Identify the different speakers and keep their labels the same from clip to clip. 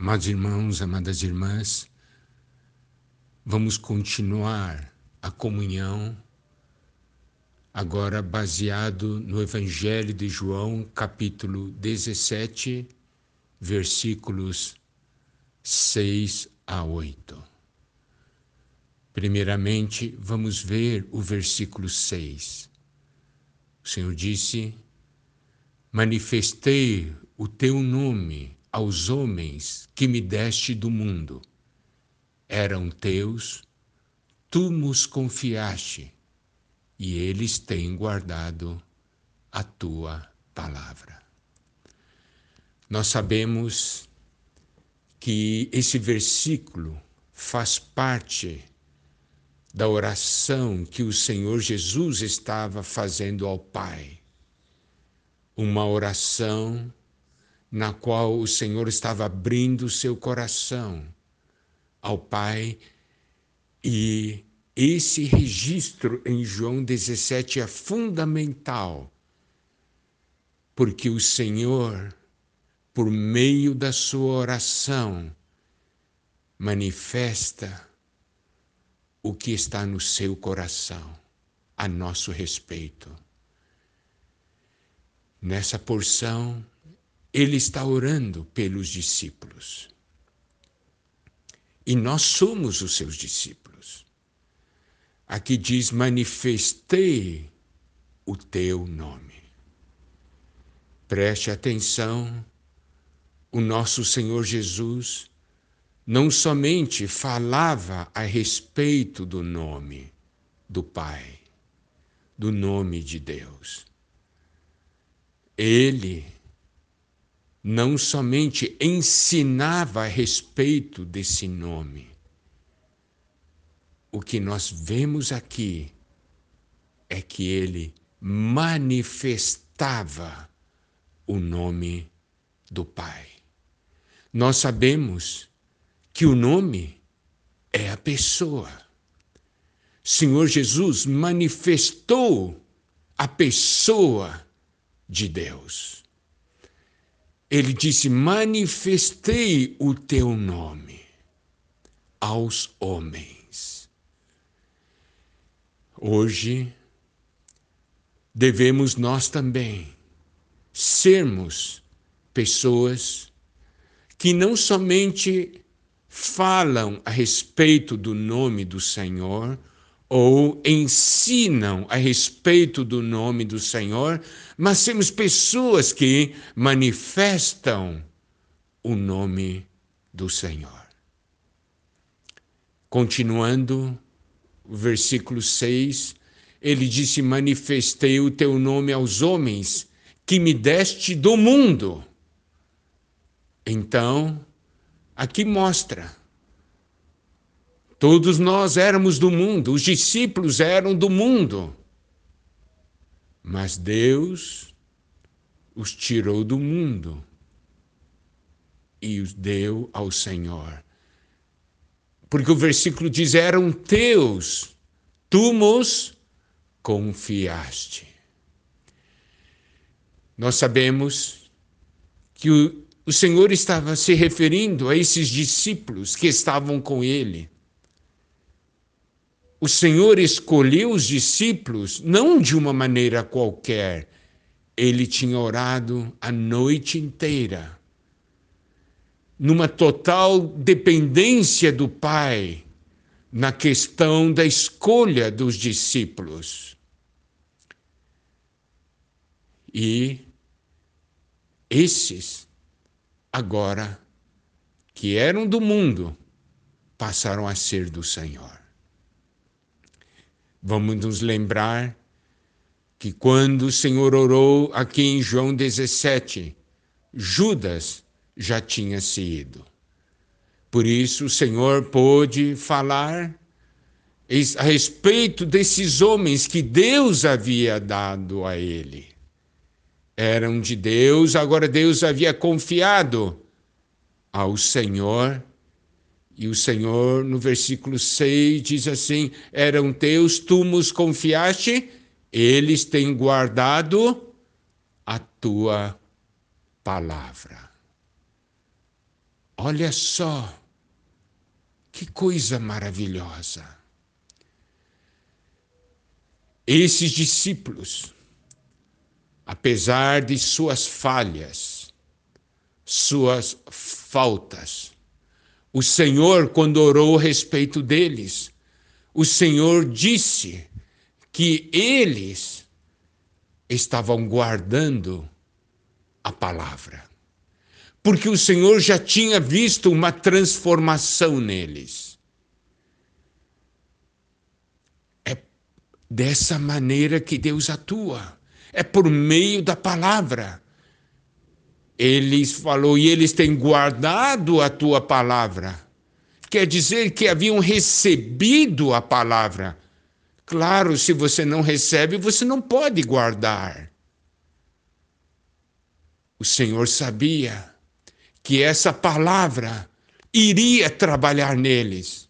Speaker 1: Amados irmãos, amadas irmãs, vamos continuar a comunhão, agora baseado no Evangelho de João, capítulo 17, versículos 6 a 8. Primeiramente, vamos ver o versículo 6. O Senhor disse: Manifestei o teu nome aos homens que me deste do mundo. Eram teus, tu nos confiaste, e eles têm guardado a tua palavra. Nós sabemos que esse versículo faz parte da oração que o Senhor Jesus estava fazendo ao Pai. Uma oração na qual o Senhor estava abrindo seu coração ao Pai e esse registro em João 17 é fundamental, porque o Senhor, por meio da sua oração, manifesta o que está no seu coração a nosso respeito. Nessa porção, ele está orando pelos discípulos. E nós somos os seus discípulos. Aqui diz: manifestei o teu nome. Preste atenção, o nosso Senhor Jesus não somente falava a respeito do nome do Pai, do nome de Deus. Ele não somente ensinava a respeito desse nome. O que nós vemos aqui é que ele manifestava o nome do Pai. Nós sabemos que o nome é a pessoa. Senhor Jesus manifestou a pessoa de Deus. Ele disse: Manifestei o teu nome aos homens. Hoje, devemos nós também sermos pessoas que não somente falam a respeito do nome do Senhor ou ensinam a respeito do nome do Senhor, mas temos pessoas que manifestam o nome do Senhor. Continuando, versículo 6, ele disse: Manifestei o teu nome aos homens que me deste do mundo. Então, Aqui mostra. Todos nós éramos do mundo, os discípulos eram do mundo. Mas Deus os tirou do mundo e os deu ao Senhor. Porque o versículo diz: eram teus, tu nos confiaste. Nós sabemos que o o Senhor estava se referindo a esses discípulos que estavam com ele. O Senhor escolheu os discípulos não de uma maneira qualquer. Ele tinha orado a noite inteira, numa total dependência do Pai, na questão da escolha dos discípulos. E esses agora que eram do mundo, passaram a ser do Senhor. Vamos nos lembrar que quando o Senhor orou aqui em João 17, Judas já tinha se ido. Por isso o Senhor pôde falar a respeito desses homens que Deus havia dado a ele eram de Deus, agora Deus havia confiado ao Senhor. E o Senhor, no versículo 6, diz assim: eram teus, tu nos confiaste, eles têm guardado a tua palavra. Olha só, que coisa maravilhosa. Esses discípulos, apesar de suas falhas, suas faltas, o Senhor, quando orou a respeito deles, o Senhor disse que eles estavam guardando a palavra porque o Senhor já tinha visto uma transformação neles. É dessa maneira que Deus atua, é por meio da palavra. Eles falou, e eles têm guardado a tua palavra. Quer dizer que haviam recebido a palavra. Claro, se você não recebe, você não pode guardar. O Senhor sabia que essa palavra iria trabalhar neles.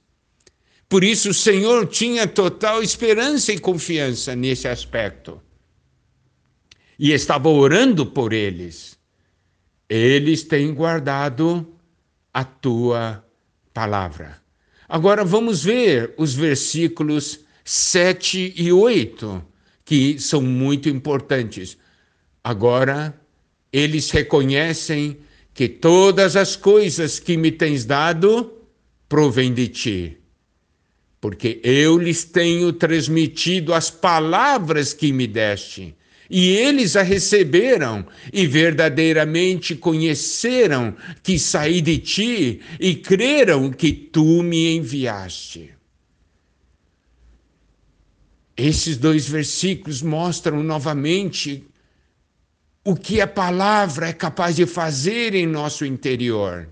Speaker 1: Por isso o Senhor tinha total esperança e confiança nesse aspecto. E estava orando por eles. Eles têm guardado a tua palavra. Agora vamos ver os versículos 7 e 8, que são muito importantes. Agora, eles reconhecem que todas as coisas que me tens dado provêm de ti. Porque eu lhes tenho transmitido as palavras que me deste, e eles a receberam e verdadeiramente conheceram que saí de ti e creram que tu me enviaste. Esses dois versículos mostram novamente o que a palavra é capaz de fazer em nosso interior.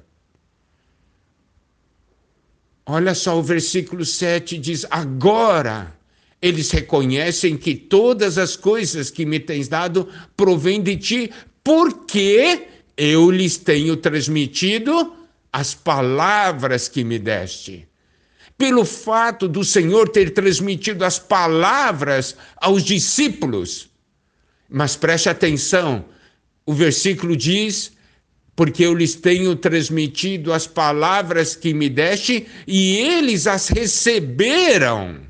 Speaker 1: Olha só, o versículo 7 diz: Agora eles reconhecem que todas as coisas que me tens dado provêm de ti, porque eu lhes tenho transmitido as palavras que me deste. Pelo fato do Senhor ter transmitido as palavras aos discípulos, mas preste atenção, o versículo diz: Porque eu lhes tenho transmitido as palavras que me deste e eles as receberam.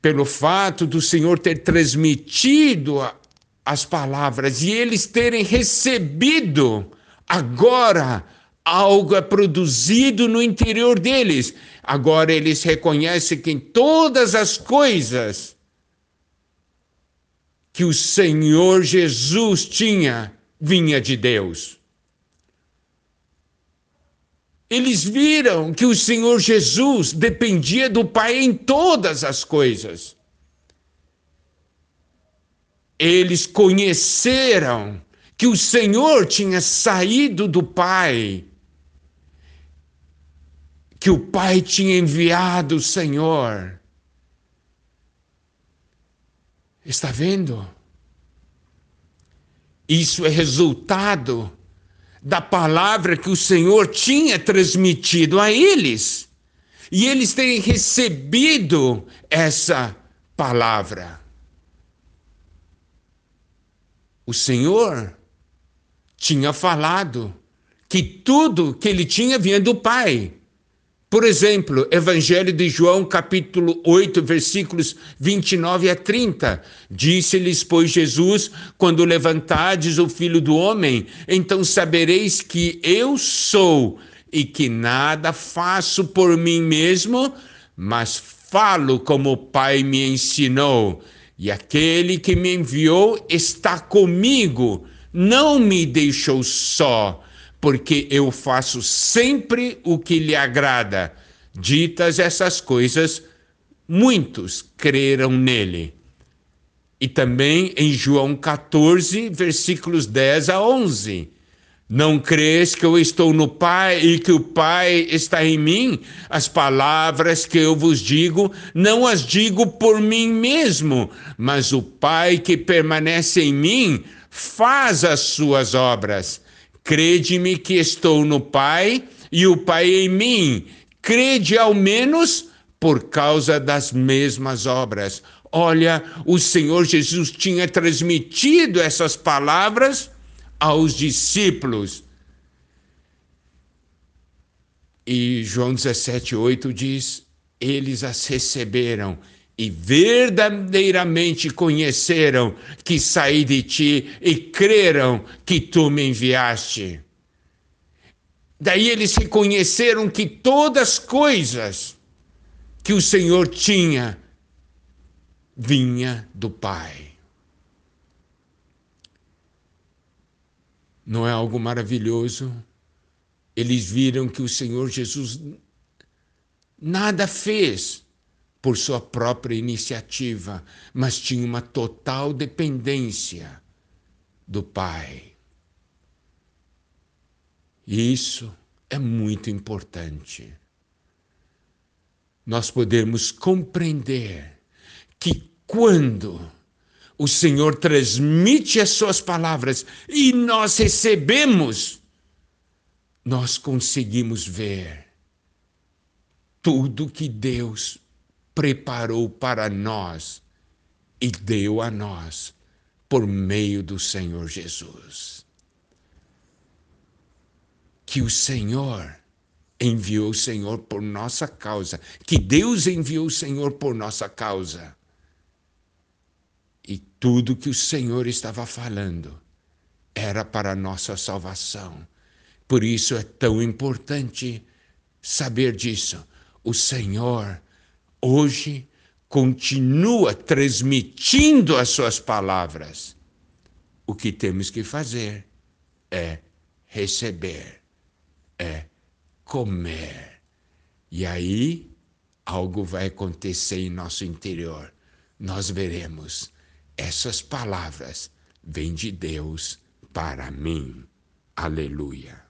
Speaker 1: Pelo fato do Senhor ter transmitido as palavras e eles terem recebido, agora algo é produzido no interior deles. Agora eles reconhecem que em todas as coisas que o Senhor Jesus tinha vinha de Deus. Eles viram que o Senhor Jesus dependia do Pai em todas as coisas. Eles conheceram que o Senhor tinha saído do Pai, que o Pai tinha enviado o Senhor Está vendo? Isso é resultado da palavra que o Senhor tinha transmitido a eles. E eles têm recebido essa palavra. O Senhor tinha falado que tudo que ele tinha vinha do Pai. Por exemplo, Evangelho de João, capítulo 8, versículos 29 a 30. Disse-lhes, pois, Jesus: Quando levantardes o filho do homem, então sabereis que eu sou e que nada faço por mim mesmo, mas falo como o Pai me ensinou. E aquele que me enviou está comigo, não me deixou só porque eu faço sempre o que lhe agrada. Ditas essas coisas, muitos creram nele. E também em João 14, versículos 10 a 11. Não crês que eu estou no Pai e que o Pai está em mim? As palavras que eu vos digo, não as digo por mim mesmo, mas o Pai que permanece em mim faz as suas obras. Crede-me que estou no Pai e o Pai em mim. Crede ao menos por causa das mesmas obras. Olha, o Senhor Jesus tinha transmitido essas palavras aos discípulos. E João 17, 8 diz: Eles as receberam e verdadeiramente conheceram que saí de ti e creram que tu me enviaste. Daí eles reconheceram que todas as coisas que o Senhor tinha vinha do Pai. Não é algo maravilhoso? Eles viram que o Senhor Jesus nada fez por sua própria iniciativa, mas tinha uma total dependência do Pai. E isso é muito importante. Nós podemos compreender que quando o Senhor transmite as suas palavras e nós recebemos, nós conseguimos ver tudo que Deus preparou para nós e deu a nós por meio do Senhor Jesus. Que o Senhor enviou o Senhor por nossa causa, que Deus enviou o Senhor por nossa causa. E tudo que o Senhor estava falando era para nossa salvação. Por isso é tão importante saber disso. O Senhor hoje continua transmitindo as suas palavras. O que temos que fazer é receber, é comer. E aí algo vai acontecer em nosso interior. Nós veremos essas palavras vêm de Deus para mim. Aleluia.